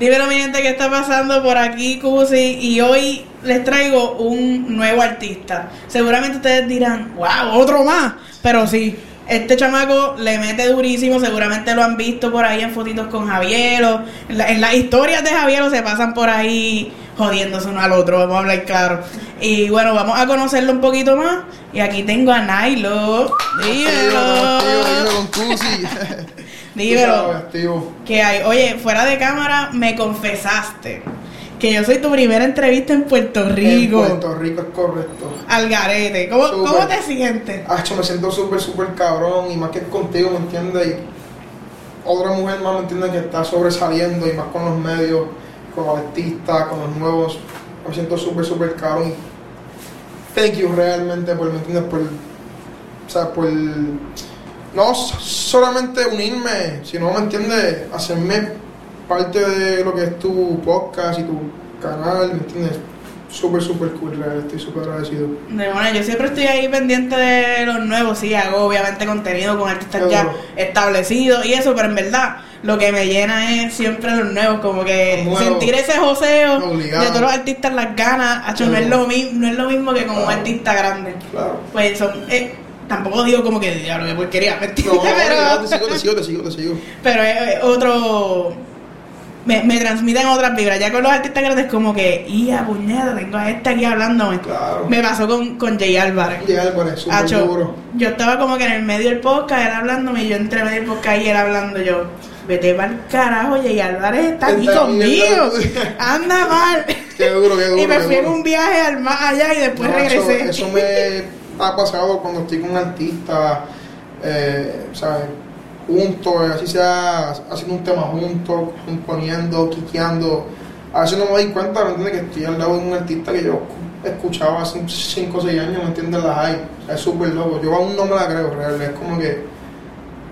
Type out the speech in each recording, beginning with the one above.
Dímelo, mi gente, ¿qué está pasando por aquí, Cusi? Y hoy les traigo un nuevo artista. Seguramente ustedes dirán, wow, otro más. Pero sí, este chamaco le mete durísimo. Seguramente lo han visto por ahí en fotitos con Javiero. En, la- las historias de Javiero se pasan por ahí jodiéndose uno al otro, vamos a hablar claro. Y bueno, vamos a conocerlo un poquito más. Y aquí tengo a Nailo. Dímelo. Dímelo con Cusi. Dímelo. Que hay. Oye, fuera de cámara me confesaste que yo soy tu primera entrevista en Puerto En Rico. Puerto Rico es correcto. Al garete. ¿Cómo. ¿Cómo te sientes? Hacho, me siento súper, súper cabrón y más que contigo, ¿me entiendes? Y otra mujer más, ¿me entiendes? Que está sobresaliendo y más con los medios, con los artistas, con los nuevos. Me siento súper, súper cabrón. Thank you realmente por, ¿me entiendes? Por, o sea, por no solamente unirme, sino, ¿me entiendes? Hacerme parte de lo que es tu podcast y tu canal, ¿me entiendes? Súper, súper cool, estoy súper agradecido. De bueno, yo siempre estoy ahí pendiente de los nuevos. Sí, hago obviamente contenido con artistas ya establecidos y eso, pero en verdad lo que me llena es siempre los nuevos. Como que nuevos. sentir ese joseo Obligado. de todos los artistas, las ganas. Hacho, no, es lo no es lo mismo que como un artista grande. Claro. Pues son. eh, tampoco digo como que diablo, que porquería, ¿me No, Pero- te sigo, te sigo, te sigo, te sigo. Pero es es otro. Me, me transmiten otras vibras. Ya con los artistas grandes, como que, ¡ya, puñeta! Tengo a este aquí hablándome. Claro. Me pasó con, con Jay Álvarez. Por eso, súper duro. yo estaba como que en el medio del podcast, él hablándome, y yo entre medio del podcast y él hablando. Yo, vete para el carajo, Jay Álvarez está aquí Está conmigo. bien, Anda mal. Qué duro, qué duro. y me fui en duro. un viaje al más allá y después No, regresé. Eso, eso me ha pasado cuando estoy con un artista, eh, ¿sabes? Juntos, así sea, haciendo un tema juntos, componiendo, quiqueando. A veces no me doy cuenta, ¿me entiendes? Que estoy al lado de un artista que yo escuchaba hace 5 o 6 años, ¿me entiendes? La hay. O sea, es súper loco. Yo aún no me la creo, real. Es como que.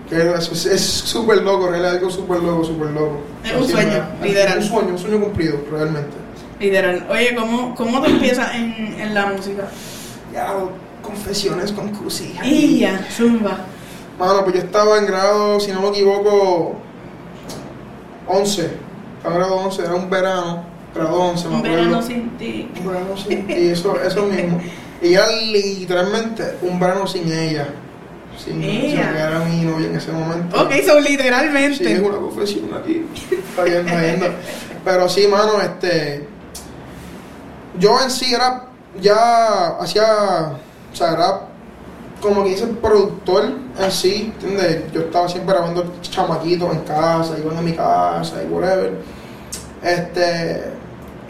que es súper loco, real. Es algo súper loco, súper loco. Es un sueño, literal. Un sueño, un sueño cumplido, realmente. Literal. Oye, ¿cómo, cómo te empiezas en, en la música? Ya, confesiones con Cusi. Y ya, zumba. Mano, pues yo estaba en grado, si no me equivoco, 11. Estaba en grado 11, era un verano, grado 11, me Un acuerdo. verano sin ti. Un verano sin y eso, eso mismo. Y era literalmente un verano sin ella. Sin, sin Ella. que era mi novia en ese momento. Ok, son Sí, literalmente. es una confesión aquí. Está bien, está bien. Pero sí, mano, este. Yo en sí era. Ya hacía. O sea, era como que dice productor en sí, ¿entiendes? Yo estaba siempre grabando chamaquitos en casa, iban a mi casa y whatever. Este.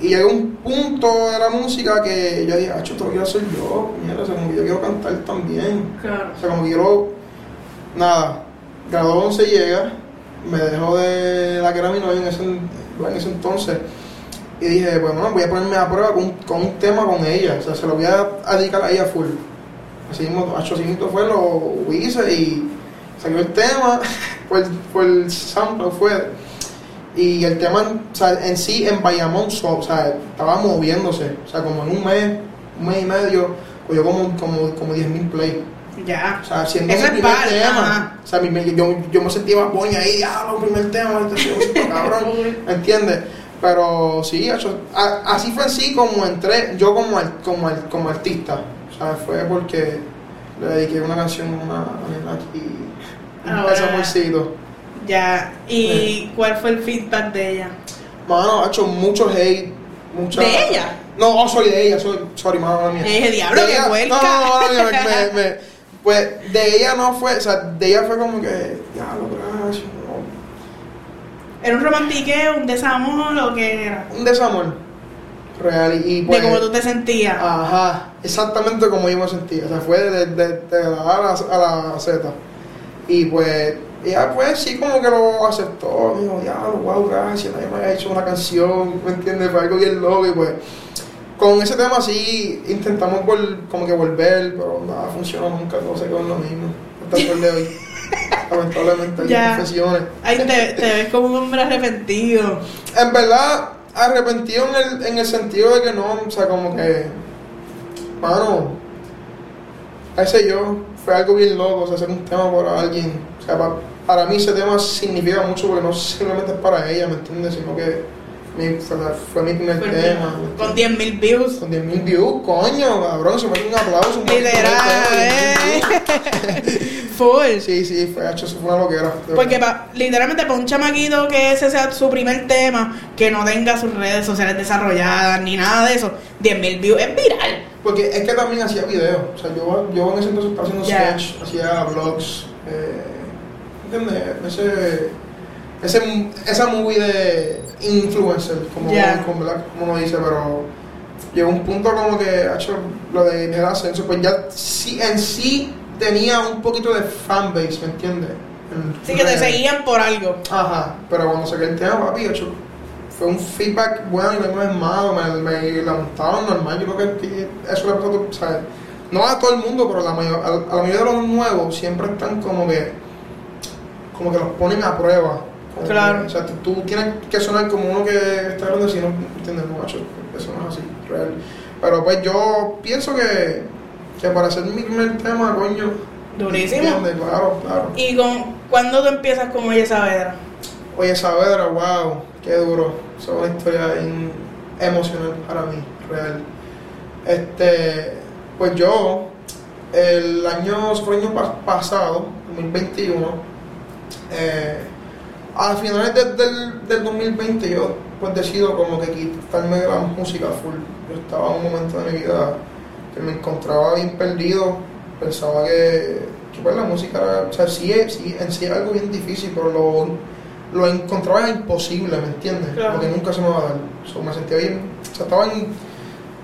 Y llegó un punto de la música que yo dije, ah, esto lo quiero hacer yo, mierda, o sea, como que yo quiero cantar también. Claro. O sea, como que quiero. Nada. Grado 11 llega. Me dejó de la que era mi novia en ese, en ese entonces. Y dije, pues bueno, voy a ponerme a prueba con, con un tema con ella. O sea, se lo voy a dedicar a ella full. Así mismo, así mismo fue, lo hice y salió el tema. Fue el, fue el sample, fue. Y el tema o sea, en sí en Bayamón, so- o sea, estaba moviéndose. O sea, como en un mes, un mes y medio, cogió como, como, como 10.000 play. Ya. O sea, siendo Eso mi primer tema. ajá. O sea, mi- yo, yo me sentía más boña ahí, diablo, primer tema, este cabrón, ¿entiendes? Pero sí, hecho, a- así fue en sí como entré, yo como, como, como artista. Sea, fue porque le dediqué una canción a una nena aquí, Ah, bueno. amorcito. Ya. ¿Y cuál fue el feedback de ella? Mano, ha hecho mucho hate, mucha... ¿De ella? No, oh, soy de ella, soy, sorry, mano mía. Dije, diablo, ella- puerca. No, me- me- pues de ella no fue, o sea, de ella fue como que, diablo, gracias, no. ¿Era un romantiqueo, un desamor o qué era? un desamor real y, y, pues, de cómo tú te sentías. ajá exactamente como yo me sentía o sea fue de, de, de la A a la, a la Z y pues ella pues sí como que lo aceptó me dijo diablo wow gracias nadie me había hecho una canción ¿me entiendes? fue algo bien loco y pues con ese tema sí intentamos vol- como que volver pero nada funcionó nunca todo se quedó en lo mismo hasta el sol de hoy lamentablemente hay Ya. confesiones Ay, te, te ves como un hombre arrepentido. En verdad, arrepentido en el, en el sentido de que no, o sea, como que, mano, ese yo, fue algo bien loco, o sea, hacer un tema para alguien. O sea, pa- para mí ese tema significa mucho porque no simplemente es para ella, ¿me entiendes? Sino que Mi- fue, mi primer Fue tema. Con 10.000 views. Con 10.000 views, coño, cabrón, se me un aplauso. Literal, eh. Full. Sí, sí, fue, hecho, eso fue una loquera. Porque pa- literalmente para un chamaquito que ese sea su primer tema, que no tenga sus redes sociales desarrolladas ni nada de eso, 10.000 views es viral. Porque es que también hacía videos. O sea, yo, yo en ese entonces estaba haciendo sketch, hacía vlogs. Eh, ¿Entiendes? Ese, ese, esa movie de influencer, como, como, como uno dice, pero llegó un punto como que ha hecho lo de el ascenso, pues ya sí, en sí tenía un poquito de fanbase, ¿me entiendes? En Así que te seguían por algo. Ajá, pero cuando saqué el tema, papi, hecho, fue un feedback bueno y no es malo, me, me la montaron normal, yo creo que, eso le a todo, ¿sabes? No a todo el mundo, pero la mayor, a, a la mayoría de los nuevos siempre están como que, como que los ponen a prueba. Claro. o sea, tú, tienes que sonar como uno que está hablando así, no entiendes, macho, eso no es así, real. Pero pues yo pienso que, que para hacer mi primer tema, coño, Durísimo. ¿entiendes? Claro, claro. ¿Y con cuándo tú empiezas con Oye Saavedra? Oye, Saavedra, wow, qué duro. Es una historia emocional para mí, real. Este, pues yo, el año, el año pas- pasado, 2021, eh, a finales de- del, del 2020 yo pues decido como que quitarme de la música full. Yo estaba en un momento de mi vida que me encontraba bien perdido, pensaba que, que pues la música era, o sea, sí, es- sí, en sí es algo bien difícil, pero lo, lo encontraba imposible, ¿me entiendes? Claro. Porque nunca se me va a dar. So, me sentía bien, o sea, estaba en,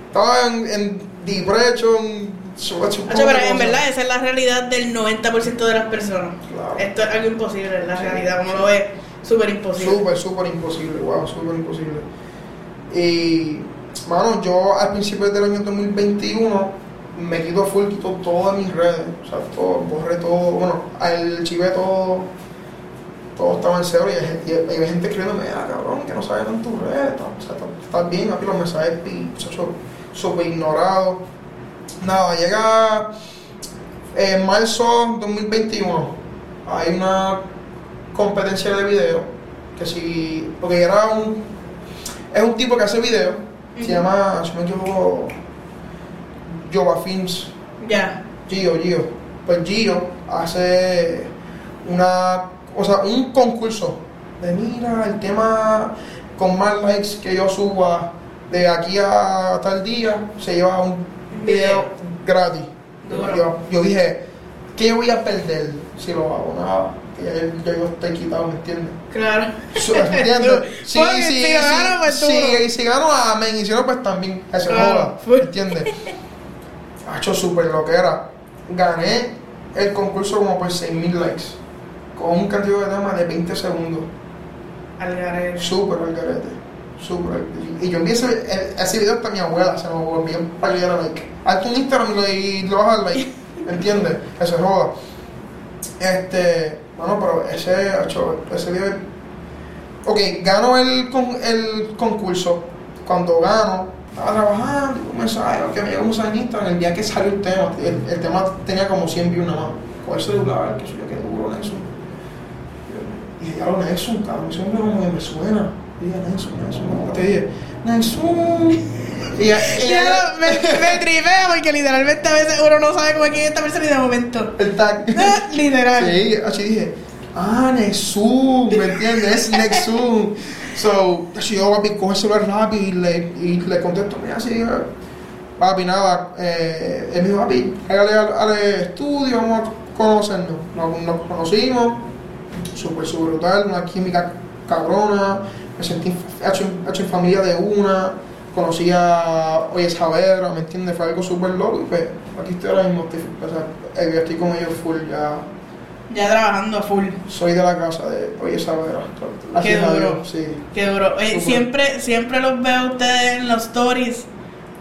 estaba en, en depression, poco pero en verdad esa es la realidad del 90% de las personas. Claro. Esto es algo imposible, es la realidad, como lo ves, súper imposible. Súper, súper imposible, wow, súper imposible. Y, mano, yo al principio del año 2021 me quito full, quito todas mis redes, o sea, todo, borré todo, bueno, al chivé todo, todo estaba en cero y hay, y hay gente escribiéndome, ah, cabrón, que no sabes en tus redes, o sea, estás- bien, aquí los mensajes súper ignorados. Nada, llega en marzo 2021, hay una competencia de video que si porque era un es un tipo que hace video se Ujú. llama si me equivoco Jova Films Ya. Gio Gio pues Gio hace una o sea un concurso de mira el tema con más likes que yo suba de aquí a tal día se lleva un video gratis yo, yo dije ¿qué voy a perder si lo hago? nada ya, ya yo estoy quitado ¿me entiendes? Claro. Su- ¿Entiendes? Sí, sí, si gano, pues sí, sí, y si gano, amén, y si no, pues también, se Claro. joda, Full. ¿entiendes? Ha hecho súper lo que era. Gané el concurso como por 6.000 likes, con un cantidad de temas de 20 segundos, Al garete. súper al garete, súper al- Y yo envié ese, ese video hasta mi abuela, se lo envié para que le diera like. Hazte un Instagram y, lo- y vas a dar like, ¿entiendes? Que se joda. Este, bueno, pero ese, ese video Ok, gano el, el concurso. Cuando gano, estaba trabajando, un mensaje, que me llegó un mensaje en el día que salió el tema. El, el tema tenía como 100 views nada más. Con el celular, que soy yo, que duro, Nelson. Y dije, ya lo Nelson, cabrón, ese hombre como que me suena. Y dije, Nelson, Nelson. Te dije, Nelson. Y, ya- y Ya, ya- me, me tripea porque literalmente a veces uno no sabe cómo es que esta persona y de momento. el tag. Literal. Sí, así dije, ah, Nexum, ¿me entiendes? Es Nexum. So, así yo, papi, coge el celular rápido y le, y le contesto, mira, así, papi, nada, eh, él me dijo, papi, hágale al, al estudio, vamos a conocernos. Nos, nos conocimos, súper, súper brutal, una química cabrona, me sentí hecho, hecho en familia de una, conocí a Oye Saavedra, ¿me entiendes? Fue algo súper loco y pues aquí estoy ahora mismo, estoy, o sea, estoy con ellos full ya. Ya trabajando a full. Soy de la casa de Oye Saavedra. A duro. Sí. Qué duro. Oye, siempre, siempre los veo a ustedes en los stories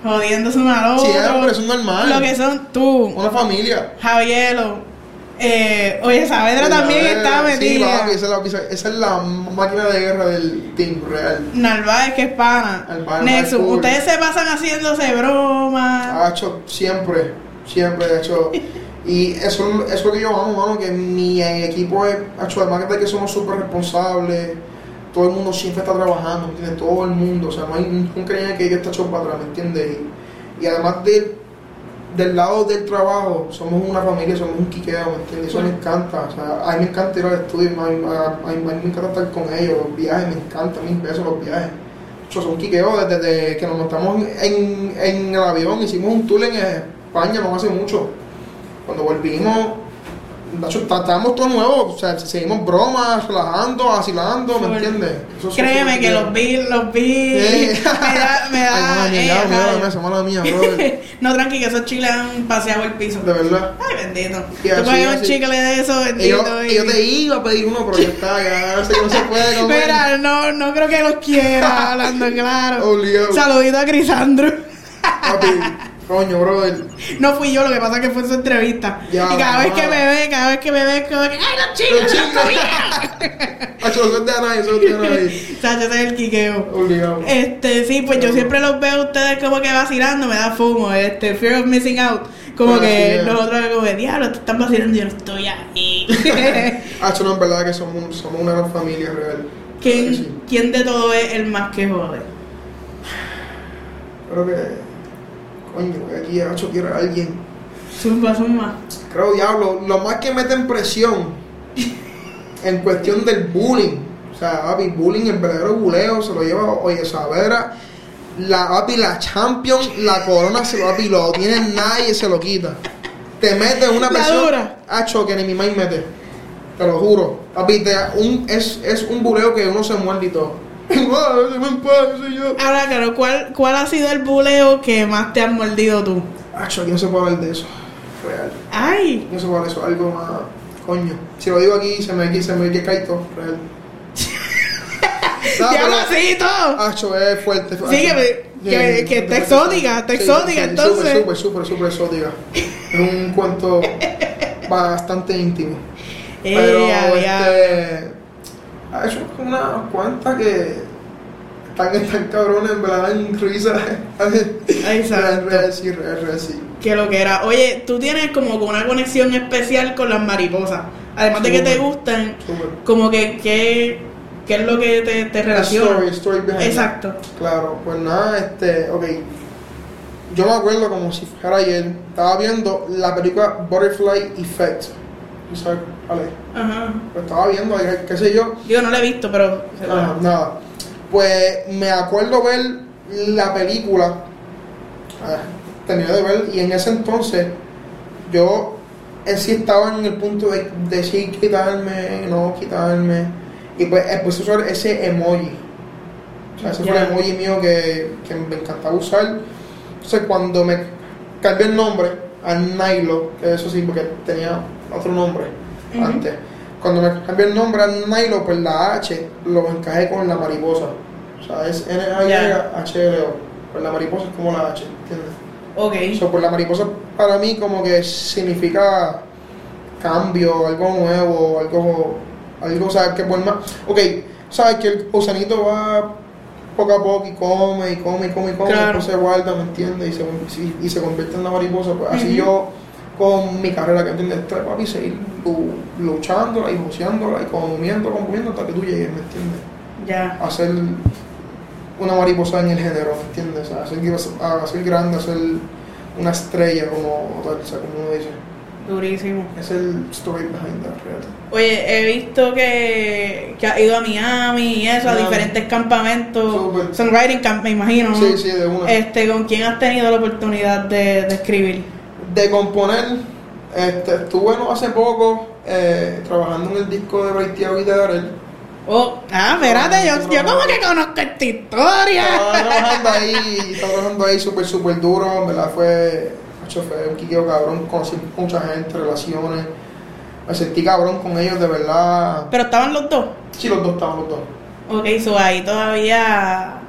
jodiéndose al otro. Siempre, eso es normal. Lo que son tú, Una familia. Javielo. Eh, oye, Saavedra también está Sí, metida. papi, esa es, la, máquina de guerra del team real. Narváez, que es pana. Nexus, ustedes se pasan haciéndose bromas. Ha hecho siempre, siempre, de hecho. Y eso, eso es lo que yo amo, mano, que mi equipo es, ha hecho, además de que somos súper responsables, todo el mundo siempre está trabajando, ¿me entiendes? Todo el mundo, o sea, no hay nunca hay que está echado para atrás, ¿me entiendes? Y, y además de, del lado del trabajo, somos una familia, somos un quiqueo, ¿me entiendes? Eso me encanta, o sea, a mí me encanta ir al estudio, a mí, a- a mí- me encanta estar con ellos, los viajes, me encantan mil pesos los viajes. Yo son quiqueos desde, desde que nos montamos en, en el avión, hicimos un tour en España no hace mucho. Cuando volvimos, Estábamos todos nuevos, o sea, seguimos bromas, relajando, vacilando, ¿me entiendes? Créeme que los vi, los vi. Me da, me da. Ay, no, tranqui, que esos chicles han paseado el piso. De verdad. Ay, bendito. Tú pagas un chicle de eso, bendito. yo, y- y yo te iba a pedir uno, pero ya está, ya no se puede comer. Mira, no, no creo que los quiera, hablando claro. Saludito a Crisandro. Papi, coño, brother. No fui yo, lo que pasa es que fue su entrevista. Ya, y cada vez que me ve, cada vez que me ve, como que, ¡ay, los Los chicles. Hacho, no suelte a nadie, suelte a nadie. Sacho, ese es el quiqueo. Obligado. Este, sí, pues yo siempre los veo a ustedes como que vacilando, me da fumo, este, fear of missing out. Como Ah, que nosotros como de diablo, te están vacilando y yo no estoy ahí. Hacho, no, en verdad que somos, somos una gran familia real. ¿Quién. ¿Quién de todo es el más que jode? Creo que. Coño, aquí Hacho quiere a alguien. Zumba, zumba. Creo, diablo, lo más que meten presión en cuestión del bullying. O sea, papi, bullying, el verdadero buleo se lo lleva, oye, Savera, la papi, la champion, la corona se lo papi, lo tiene nadie se lo quita. Te mete una presión. Hacho, que ni mi maíz mete. Te lo juro. Papi, te- un, es, es un buleo que uno se muerde y todo. Ahora, claro, ¿cuál, ¿cuál ha sido el buleo que más te has mordido tú? Hacho, aquí no se puede hablar de eso. Real. Ay, No sé cuál es eso, algo más. Coño. Si lo digo aquí, se me, se me cae todo. Real. No, sí, todo. Acho, es fuerte. Sí, que- que- que está exótica, está exótica, entonces. Súper, súper, súper exótica. Es un cuento bastante íntimo. Pero, diablo. este. Ha hecho unas cuantas que. Están, están cabrones, en verdad, en risa. Real, sí. Que lo que era. Oye, tú tienes como que una conexión especial con las mariposas. Además de que te gustan, como que, ¿qué, qué es lo que te, te Story, relaciona? story behind it. Exacto. Claro, pues nada, este, ok. Yo me acuerdo como si fuera ayer, estaba viendo la película Butterfly Effect. ¿Tú sabes cuál es? Ajá. Pues estaba viendo, eh, qué sé yo. Digo, no la he visto, pero. Ajá, nada. Pues me acuerdo ver la película, ah, terminé de ver, y en ese entonces yo eh, sí estaba en el punto de, de sí quitarme, no quitarme, y pues empecé a usar ese emoji. O sea, ese fue el emoji mío que, que me encantaba usar. Entonces cuando me cambié el nombre a Nilo, que eso sí, porque tenía otro nombre antes. Cuando me cambié el nombre a Nilo, pues la H lo encajé con la mariposa. O sea, es N-A-Y-H-L-O. Pues la mariposa es como la H, ¿entiendes? Ok. So, pues la mariposa para mí como que significa cambio, algo nuevo, algo, algo, ¿sabes? Que por más... Ok, ¿sabes? Que el gusanito va poco a poco y come y come y come y come, Claro. después se guarda, ¿me entiendes? Y se, y, y se convierte en la mariposa. Pues así yo con mi carrera, que entiendes? Tres, papi, seguir lu- luchándola y joseándola y comiendo, comiendo hasta que tú llegues, ¿me entiendes? Ya. a ser una mariposa en el género, ¿me entiendes? A ser, a ser grande, a ser una estrella, como tal, o sea, como uno dice. Durísimo. Es el story behind that. Oye, he visto que, que has ido a Miami y eso, a diferentes campamentos. Súper. Songwriting camp, me imagino. ¿no? Sí, sí, de una. Este, ¿con quién has tenido la oportunidad de, de escribir? De componer, este, estuve no hace poco eh, trabajando en el disco de Baitiago y de Darel. Oh, ah, espérate, yo, yo como que conozco esta historia. Estaba trabajando ahí, estaba trabajando ahí súper, súper duro, en verdad fue, macho, fue un quiqueo cabrón, conocí mucha gente, relaciones, me sentí cabrón con ellos, de verdad. Pero estaban los dos. Sí, los dos estaban los dos. Ok, so ahí todavía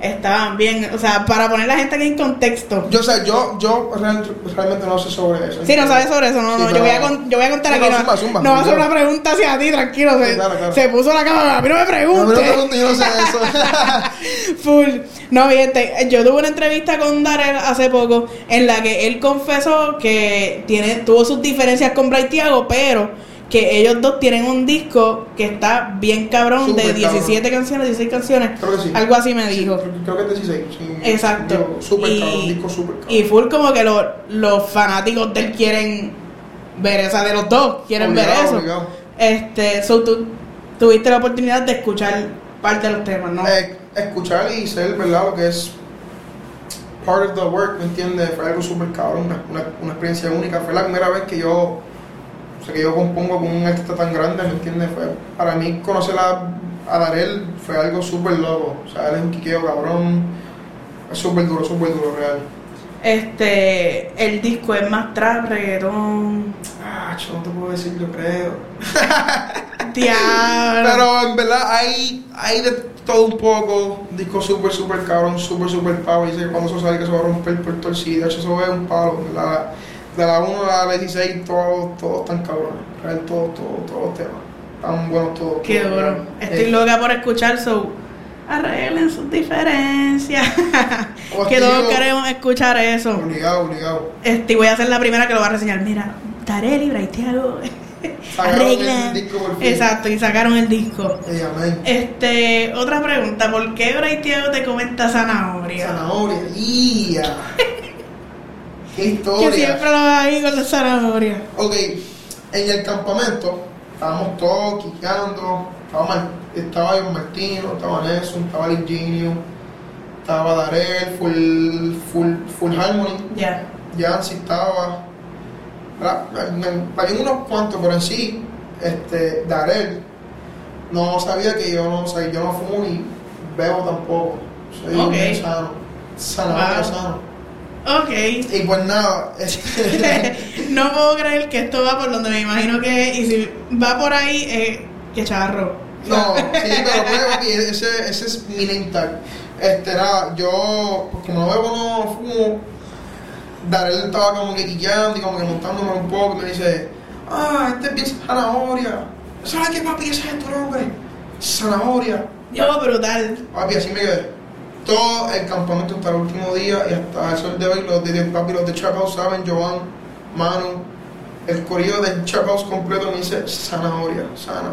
estaban bien. O sea, para poner la gente aquí en contexto. Yo, o sea, yo, yo real- realmente no sé sobre eso. Sí, no sabes sobre eso, no, Sí, no. Yo voy, a con- yo voy a contar No, aquí. no, No, zumba, zumba, no va a hacer una pregunta hacia ti, tranquilo. Se, Sí, claro, claro. se puso la cámara. A mí no me No, pregunte. me lo pregunto, yo no sé eso. Full. No, fíjate, yo tuve una entrevista con Darrell hace poco en la que él confesó que tiene, tuvo sus diferencias con Bray Thiago, pero que ellos dos tienen un disco que está bien cabrón de 17 cabrón. canciones, 16 canciones. Creo que sí. Algo así me dijo. creo, creo que es 16. sí. Exacto. Digo, Y- cabrón, disco súper cabrón. Y full como que lo- los fanáticos de él quieren ver, o sea, de los dos quieren ver eso. obligado. Este, so tú tuviste la oportunidad de escuchar parte de los temas, ¿no? Eh, escuchar y ser, ¿verdad? Lo que es part of the work, ¿me entiendes? Fue algo súper cabrón, una, una, una experiencia única. Fue la primera vez que yo, o sea, que yo compongo con un artista tan grande, ¿me entiendes? Fue, para mí conocer a, a Darel fue algo súper loco. O sea, él es un quiqueo cabrón. Es súper duro, súper duro, real. Este, el disco es más trap, reggaetón. Ah, yo no te puedo decir, yo creo. Diablo. Pero en verdad hay, hay de todo un poco. Disco súper, súper cabrón, súper, súper power. Dice que cuando eso sale que se va a romper por hecho, eso es un palo. De la, de la 1 a la 16, todos todo están cabrones. Real, todos, todos, todos los temas. Están buenos todos. Qué todos, duro. Estoy Eh, loca por escuchar, so arreglen sus diferencias. Hostia. que todos queremos escuchar eso. Obligado, obligado. Este, voy a ser la primera que lo va a reseñar. Mira, el disco por fin. Exacto, y sacaron el disco. Amén. Este, otra pregunta, ¿por qué Braithiago te comenta zanahoria? Zanahoria. ¡Ya! ¡Qué Que historia! siempre lo ahí con la zanahoria. Ok, en el campamento estábamos todos quiqueando. Estaba, estaba yo Martino, estaba Nelson, estaba Virginio, estaba Darel, full, full, full Harmony, Ya. Yancy estaba. Había unos cuantos, pero en sí, este, Darel no sabía que yo no, o sea, yo no fumo ni bebo tampoco. Soy Ok. bien sano. Wow. sano. Ok. Y pues nada, este, no puedo creer que esto va por donde me imagino que es. Y si va por ahí, eh, que charro. No, sí, pero pues, papi, ese, ese es mi name tag. Este, nada, yo, pues, como no bebo, no fumo, Darel estaba como que quillando y como que montándome un poco y me dice, ah, este es bien zanahoria. ¿Sabes qué, papi? Ese es tu nombre. Zanahoria. Yo, brutal. Papi, así me quedé. Todo el campamento hasta el último día y hasta el sol de hoy, los de, papi, los de House saben, Joan, Manu, el corrido del House completo me dice zanahoria, sana.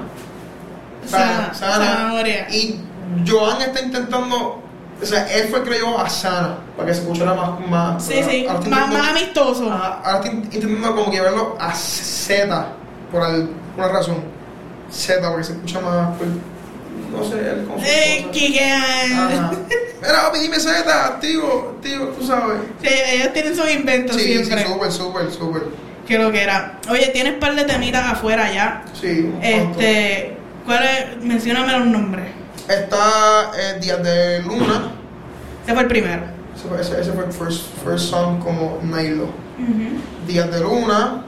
Sana, zanahoria. Y Joan está intentando, o sea, él fue que llevó a Sana, para que se escuchara más. más Sí, sí. Más, más amistoso. Ajá, ahora estoy intentando como que verlo a Z, por alguna razón. Z, porque se escucha más, pues, no sé, él con Eh. Ajá. Mira, papi, dime Z, activo, activo, tú sabes. Sí, ellos tienen sus inventos Sí, sí, siempre. súper, súper, súper. que lo que era. Oye, tienes par de temitas afuera ya. Sí. Este, ¿cuál es? Mencióname los nombres. Está eh, Días de Luna. Ese fue el primero. Ese fue, ese, ese fue el first, first song como Nailo. Ujú. Días de Luna,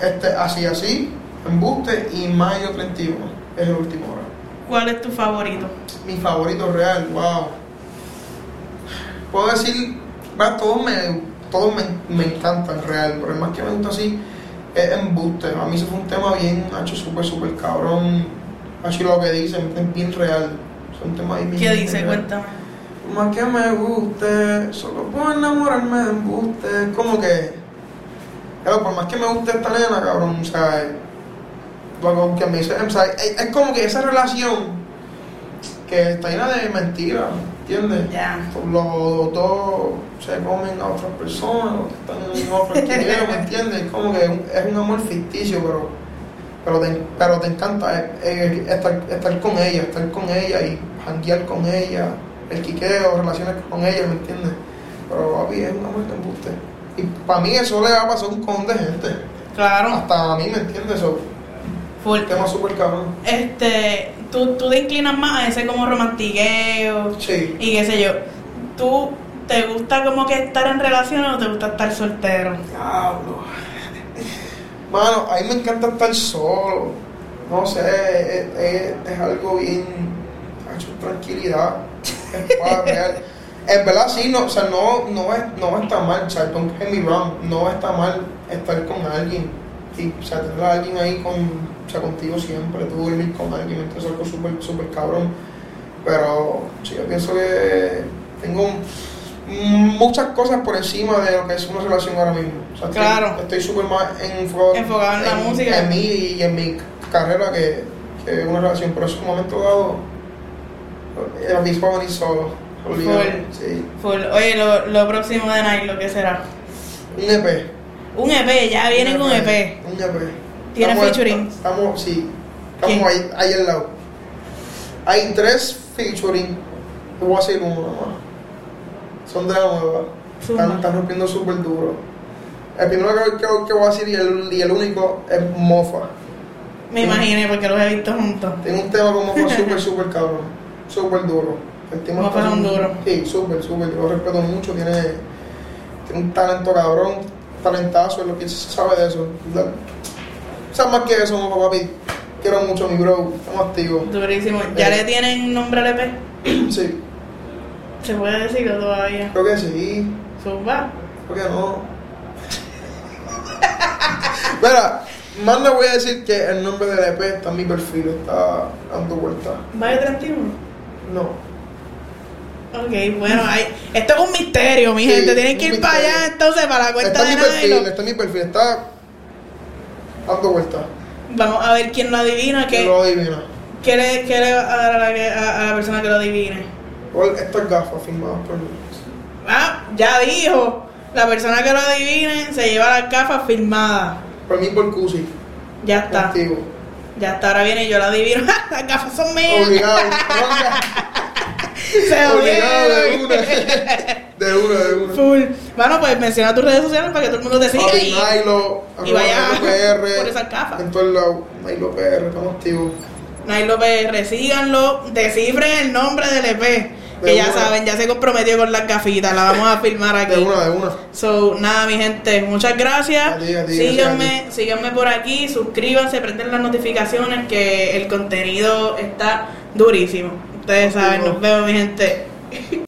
este, así, así, Embuste y Mayo 31. Es el último ahora. ¿Cuál es tu favorito? Mi favorito real, wow. Puedo decir, va, todos me, todos me, me encantan real, pero el más que me gusta así es Embuste. A mí se fue un tema bien, hecho súper, súper cabrón. Así lo que dicen, es bien real. Es un tema bien, ¿Qué dice? Cuéntame. Más que me guste, solo puedo enamorarme de embuste. Como que. Claro, por más que me guste esta nena, cabrón, o sea. Me dice, o sea, es, es como que esa relación que está llena de mentiras, ¿entiendes? Ya. Los dos se comen a otras personas, los que están en otro alquiler, ¿me entiendes? Es como que es un, amor ficticio, pero, pero, te, pero te encanta eh, eh, estar, estar con ella, estar con ella y janguear con ella, el quiqueo, relaciones con ella, ¿me entiendes? Pero papi, es un amor de embuste. Y para mí eso le va a pasar a un con de gente. Claro. Hasta a mí, ¿me entiendes? Eso, Full. tema súper cabrón. Este, tú, tú te inclinas más a ese como romantiqueo Sí. y qué sé yo. ¿Tú te gusta como que estar en relaciones o te gusta estar soltero? Diablo. Mano, a mí me encanta estar solo. No sé, es, es- es algo bien. Tranquilidad. Es paz real. En verdad, sí, no, o sea, no, no, es, no está mal, o sea, don't get me wrong, no está mal estar con alguien. Y, o sea, tener a alguien ahí con, sea, contigo siempre, tú dormir con alguien, entonces es algo súper, súper cabrón. Pero sí, yo pienso que tengo muchas cosas por encima de lo que es una relación ahora mismo. O sea, Claro. Estoy súper más enfocado, Enfocado en la música. En mí y en mi carrera que, que una relación. Pero en un momento dado, el obispo va a venir solo. Full. Sí. Full. Oye, lo, lo próximo de Nike, ¿lo que será? Un EP. Un EP, ya viene con EP. Un EP. ¿Tiene Estamos- featuring? Estamos, sí. Estamos ahí, ahí al lado. Hay tres featuring. Voy a hacer uno más. Son de la nueva. Están, están rompiendo súper duro. El primero que, que, que voy a decir y el, y el único es Mofa. Me imaginé porque los he visto juntos. Tengo un tema con Mofa súper, súper cabrón. Súper duro. El tema Mofa es un duro. Sí, súper, súper. Yo lo respeto mucho. Tiene, tiene un talento cabrón. Talentazo, es lo que se sabe de eso. ¿Sabes más que eso, Mofa, papi? Quiero mucho a mi bro. Estamos activos. Durísimo. ¿Ya Eh. le tienen nombre al EP? Sí, ¿Se puede decirlo todavía? creo que sí. Zumba. Creo que no. Mira, más le voy a decir que el nombre del EP está en mi perfil, está dando vueltas. ¿Vaya 31? No. Ok, bueno, hay, esto es un misterio, mi Sí, gente. Tienen que ir para misterio. allá entonces para la cuenta Está de mi perfil, Nailo. está en mi perfil, está dando vueltas. Vamos a ver quién lo adivina. ¿Quién ¿Qué, lo adivina? qué le, qué le va a dar a la, que- a- a la persona que lo adivine? Estas gafas firmadas por mí. Ah, ya dijo. La persona que lo adivine se lleva las gafas firmadas. Por mí, por Cusi. Ya está. Contigo. Ya está, ahora viene y yo lo adivino. las gafas son mías. Obligado. Se Obligado de una. De una, de una. Full. Bueno, pues menciona tus redes sociales para que todo el mundo te siga. Papi, Y, Nailo, y vaya PR, por esas gafas. En todos lados, Nailo PR, estamos activos. Nailo PR, síganlo, descifren el nombre del EP. Que De ya saben, ya se comprometió con las gafitas, la vamos a filmar De aquí. una, de una. So, nada, mi gente, muchas gracias. A ti, a ti, síganme, síganme por aquí, suscríbanse, prenden las notificaciones que el contenido está durísimo. Ustedes saben, nos vemos, mi gente.